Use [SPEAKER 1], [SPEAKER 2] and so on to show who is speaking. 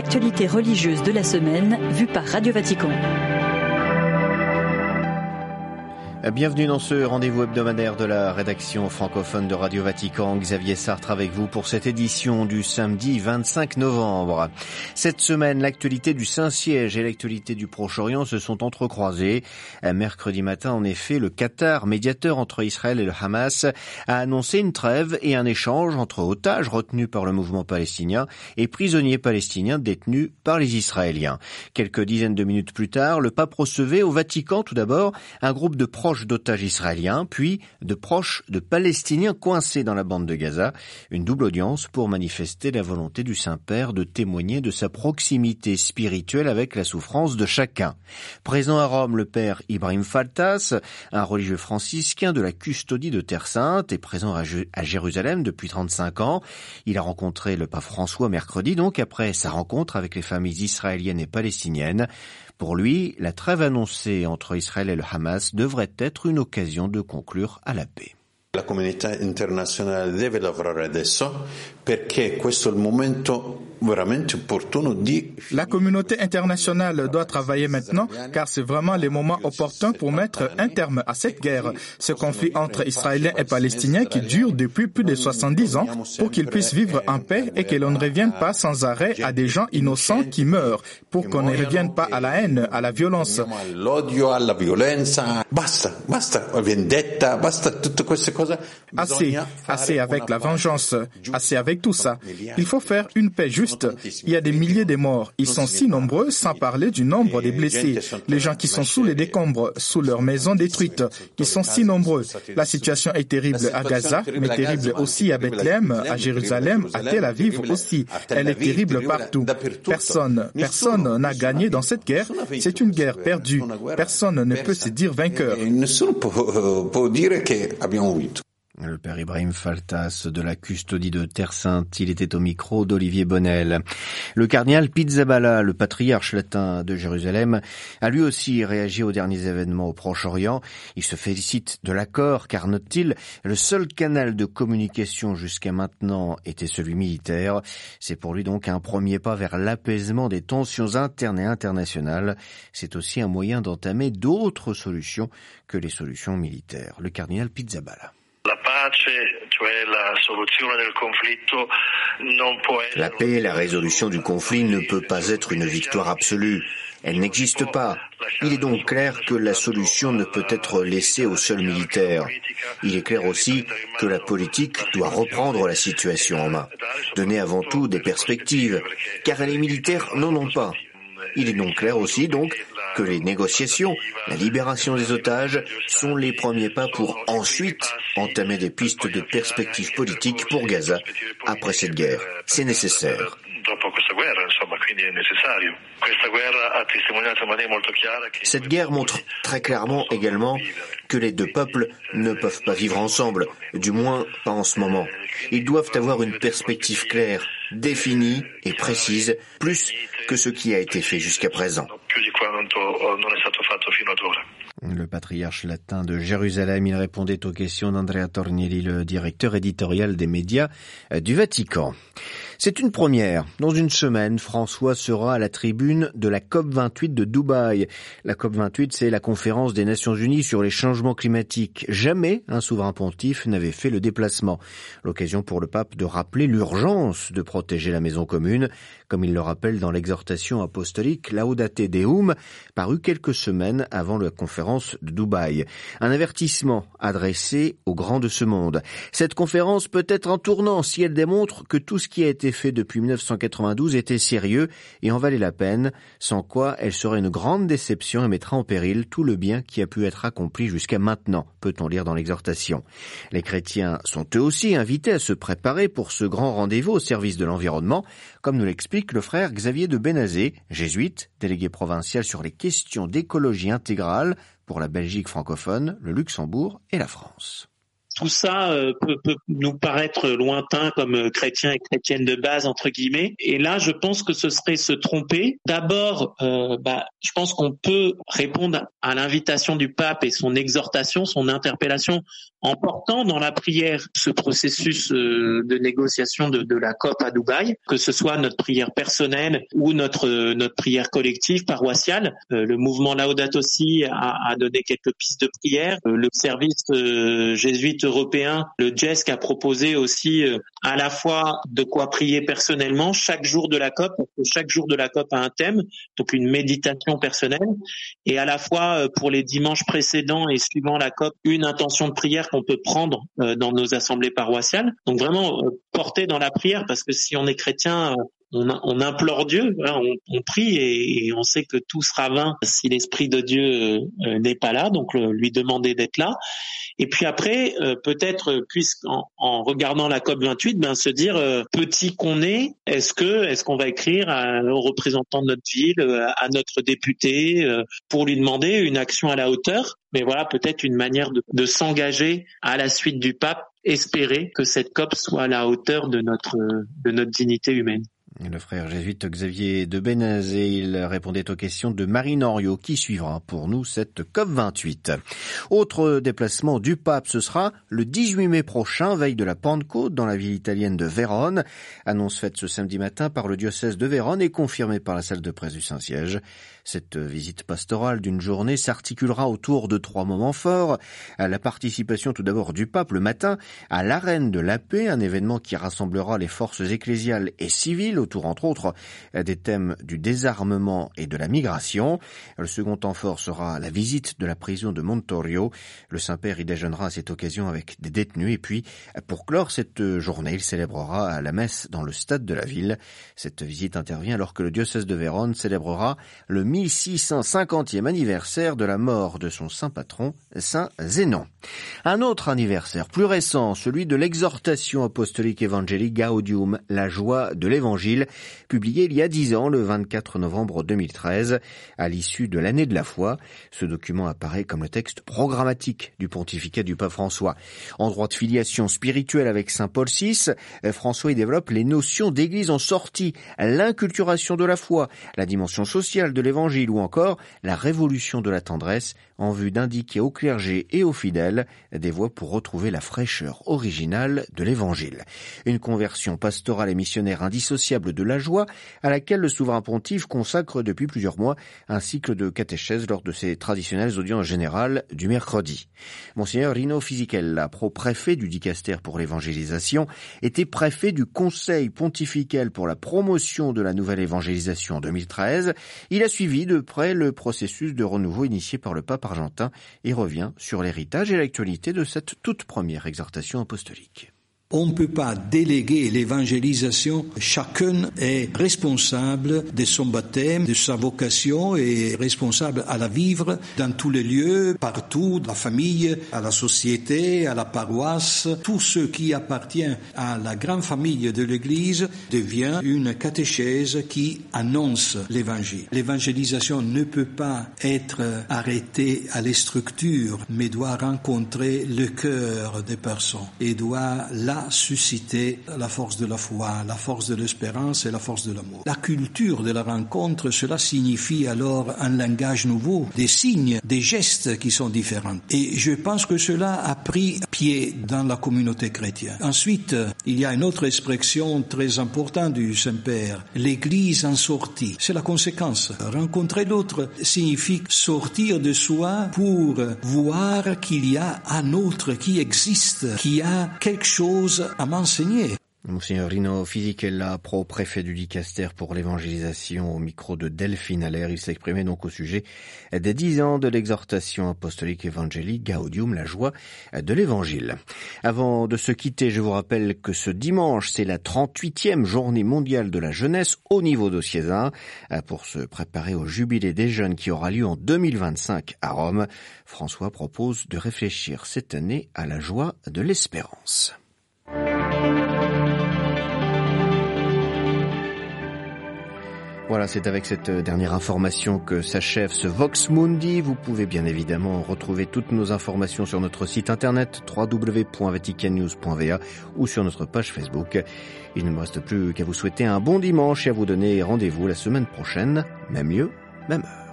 [SPEAKER 1] l'actualité religieuse de la semaine vue par Radio Vatican.
[SPEAKER 2] Bienvenue dans ce rendez-vous hebdomadaire de la rédaction francophone de Radio Vatican. Xavier Sartre avec vous pour cette édition du samedi 25 novembre. Cette semaine, l'actualité du Saint-Siège et l'actualité du Proche-Orient se sont entrecroisées. Mercredi matin, en effet, le Qatar, médiateur entre Israël et le Hamas, a annoncé une trêve et un échange entre otages retenus par le mouvement palestinien et prisonniers palestiniens détenus par les Israéliens. Quelques dizaines de minutes plus tard, le pape recevait au Vatican tout d'abord un groupe de proches d'otages israéliens, puis de proches de Palestiniens coincés dans la bande de Gaza, une double audience pour manifester la volonté du Saint-Père de témoigner de sa proximité spirituelle avec la souffrance de chacun. Présent à Rome, le père Ibrahim Faltas, un religieux franciscain de la custodie de Terre Sainte, est présent à Jérusalem depuis 35 ans. Il a rencontré le pape François mercredi, donc après sa rencontre avec les familles israéliennes et palestiniennes. Pour lui, la trêve annoncée entre Israël et le Hamas devrait être une occasion de conclure à la paix.
[SPEAKER 3] La comunità internazionale deve lavorare adesso perché questo è il momento.
[SPEAKER 4] La communauté internationale doit travailler maintenant car c'est vraiment le moment opportun pour mettre un terme à cette guerre, ce conflit entre Israéliens et Palestiniens qui dure depuis plus de 70 ans pour qu'ils puissent vivre en paix et que l'on ne revienne pas sans arrêt à des gens innocents qui meurent, pour qu'on ne revienne pas à la haine, à la violence. Assez, assez avec la vengeance, assez avec tout ça. Il faut faire une paix juste il y a des milliers de morts. Ils sont si nombreux, sans parler du nombre des blessés. Les gens qui sont sous les décombres, sous leurs maisons détruites, ils sont si nombreux. La situation est terrible à Gaza, mais terrible aussi à Bethléem, à Jérusalem, à Tel Aviv aussi. Elle est terrible partout. Personne, personne n'a gagné dans cette guerre. C'est une guerre perdue. Personne ne peut se dire vainqueur.
[SPEAKER 2] Le père Ibrahim Faltas de la custodie de Terre Sainte, il était au micro d'Olivier Bonnel. Le cardinal Pizzaballa, le patriarche latin de Jérusalem, a lui aussi réagi aux derniers événements au Proche-Orient. Il se félicite de l'accord car, note-t-il, le seul canal de communication jusqu'à maintenant était celui militaire. C'est pour lui donc un premier pas vers l'apaisement des tensions internes et internationales. C'est aussi un moyen d'entamer d'autres solutions que les solutions militaires. Le cardinal Pizzaballa.
[SPEAKER 5] La paix, la résolution du conflit ne peut pas être une victoire absolue. Elle n'existe pas. Il est donc clair que la solution ne peut être laissée aux seuls militaires. Il est clair aussi que la politique doit reprendre la situation en main, donner avant tout des perspectives, car les militaires n'en ont pas. Il est donc clair aussi donc que les négociations, la libération des otages sont les premiers pas pour ensuite entamer des pistes de perspectives politiques pour Gaza après cette guerre. C'est nécessaire.
[SPEAKER 2] Cette guerre montre très clairement également que les deux peuples ne peuvent pas vivre ensemble, du moins pas en ce moment. Ils doivent avoir une perspective claire, définie et précise, plus que ce qui a été fait jusqu'à présent. Le patriarche latin de Jérusalem, il répondait aux questions d'Andrea Tornielli, le directeur éditorial des médias du Vatican. C'est une première. Dans une semaine, François sera à la tribune de la COP28 de Dubaï. La COP28, c'est la conférence des Nations Unies sur les changements climatiques. Jamais un souverain pontife n'avait fait le déplacement. L'occasion pour le pape de rappeler l'urgence de protéger la maison commune, comme il le rappelle dans l'exhortation apostolique Laudate Deum, paru quelques semaines avant la conférence de Dubaï. Un avertissement adressé aux grands de ce monde. Cette conférence peut être un tournant si elle démontre que tout ce qui a été fait depuis 1992 était sérieux et en valait la peine, sans quoi elle serait une grande déception et mettra en péril tout le bien qui a pu être accompli jusqu'à maintenant, peut-on lire dans l'exhortation. Les chrétiens sont eux aussi invités à se préparer pour ce grand rendez-vous au service de l'environnement, comme nous l'explique le frère Xavier de Benazé, jésuite, délégué provincial sur les questions d'écologie intégrale pour la Belgique francophone, le Luxembourg et la France
[SPEAKER 6] tout ça euh, peut, peut, nous paraître lointain comme euh, chrétiens et chrétiennes de base entre guillemets. Et là, je pense que ce serait se tromper. D'abord, euh, bah, je pense qu'on peut répondre à l'invitation du pape et son exhortation, son interpellation en portant dans la prière ce processus euh, de négociation de, de, la COP à Dubaï, que ce soit notre prière personnelle ou notre notre prière collective paroissiale. Euh, le mouvement Laudato Si a, a, donné quelques pistes de prière. Euh, le service jésuite européen, le JESC, a proposé aussi à la fois de quoi prier personnellement chaque jour de la COP, parce que chaque jour de la COP a un thème, donc une méditation personnelle, et à la fois pour les dimanches précédents et suivant la COP, une intention de prière qu'on peut prendre euh, dans nos assemblées paroissiales. Donc vraiment euh, porter dans la prière, parce que si on est chrétien, euh, on, implore Dieu, hein, on, prie et, on sait que tout sera vain si l'Esprit de Dieu n'est pas là, donc lui demander d'être là. Et puis après, peut-être, puisqu'en en regardant la COP 28, ben se dire petit qu'on est, est-ce que est-ce qu'on va écrire à, aux représentants de notre ville, à notre député, pour lui demander une action à la hauteur? Mais voilà peut-être une manière de, s'engager à la suite du pape, espérer que cette COP soit à la hauteur de notre de notre dignité humaine.
[SPEAKER 2] Le frère jésuite Xavier de Benazé, il répondait aux questions de Marine Henriot qui suivra pour nous cette COP28. Autre déplacement du pape, ce sera le 18 mai prochain, veille de la Pentecôte dans la ville italienne de Vérone. Annonce faite ce samedi matin par le diocèse de Vérone et confirmée par la salle de presse du Saint-Siège. Cette visite pastorale d'une journée s'articulera autour de trois moments forts. À la participation tout d'abord du pape le matin à l'arène de la paix, un événement qui rassemblera les forces ecclésiales et civiles autour entre autres des thèmes du désarmement et de la migration. Le second temps fort sera la visite de la prison de Montorio. Le Saint-Père y déjeunera à cette occasion avec des détenus et puis pour clore cette journée, il célébrera la messe dans le stade de la ville. Cette visite intervient alors que le diocèse de Vérone célébrera le 1650e anniversaire de la mort de son saint patron, Saint Zénon. Un autre anniversaire plus récent, celui de l'exhortation apostolique évangélique Gaudium, la joie de l'évangile, publié il y a dix ans, le 24 novembre 2013, à l'issue de l'année de la foi. Ce document apparaît comme le texte programmatique du pontificat du pape François. En droit de filiation spirituelle avec Saint Paul VI, François y développe les notions d'église en sortie, l'inculturation de la foi, la dimension sociale de l'évangile, ou encore la révolution de la tendresse en vue d'indiquer au clergé et aux fidèles des voies pour retrouver la fraîcheur originale de l'évangile. Une conversion pastorale et missionnaire indissociable de la joie à laquelle le souverain pontife consacre depuis plusieurs mois un cycle de catéchèse lors de ses traditionnelles audiences générales du mercredi. Monseigneur Rino Fisichella, pro-préfet du dicaster pour l'évangélisation, était préfet du conseil pontifical pour la promotion de la nouvelle évangélisation en 2013. Il a suivi de près le processus de renouveau initié par le pape argentin et revient sur l'héritage et l'actualité de cette toute première exhortation apostolique.
[SPEAKER 7] On ne peut pas déléguer l'évangélisation. Chacun est responsable de son baptême, de sa vocation et responsable à la vivre dans tous les lieux, partout, la famille, à la société, à la paroisse. Tout ce qui appartient à la grande famille de l'Église devient une catéchèse qui annonce l'évangile. L'évangélisation ne peut pas être arrêtée à les structures, mais doit rencontrer le cœur des personnes et doit là susciter la force de la foi, la force de l'espérance et la force de l'amour. La culture de la rencontre, cela signifie alors un langage nouveau, des signes, des gestes qui sont différents. Et je pense que cela a pris pied dans la communauté chrétienne. Ensuite, il y a une autre expression très importante du Saint-Père, l'Église en sortie. C'est la conséquence. Rencontrer l'autre signifie sortir de soi pour voir qu'il y a un autre qui existe, qui a quelque chose m'enseigner.
[SPEAKER 2] Monseigneur Rino Fisichella, pro-préfet du Dicaster pour l'évangélisation au micro de Delphine Allaire, il s'exprimait donc au sujet des dix ans de l'exhortation apostolique évangélique Gaudium, la joie de l'évangile. Avant de se quitter, je vous rappelle que ce dimanche, c'est la 38e journée mondiale de la jeunesse au niveau diocésain. Pour se préparer au jubilé des jeunes qui aura lieu en 2025 à Rome, François propose de réfléchir cette année à la joie de l'espérance. Voilà, c'est avec cette dernière information que s'achève ce Vox Mundi. Vous pouvez bien évidemment retrouver toutes nos informations sur notre site internet www.vaticannews.va ou sur notre page Facebook. Il ne me reste plus qu'à vous souhaiter un bon dimanche et à vous donner rendez-vous la semaine prochaine, même lieu, même heure.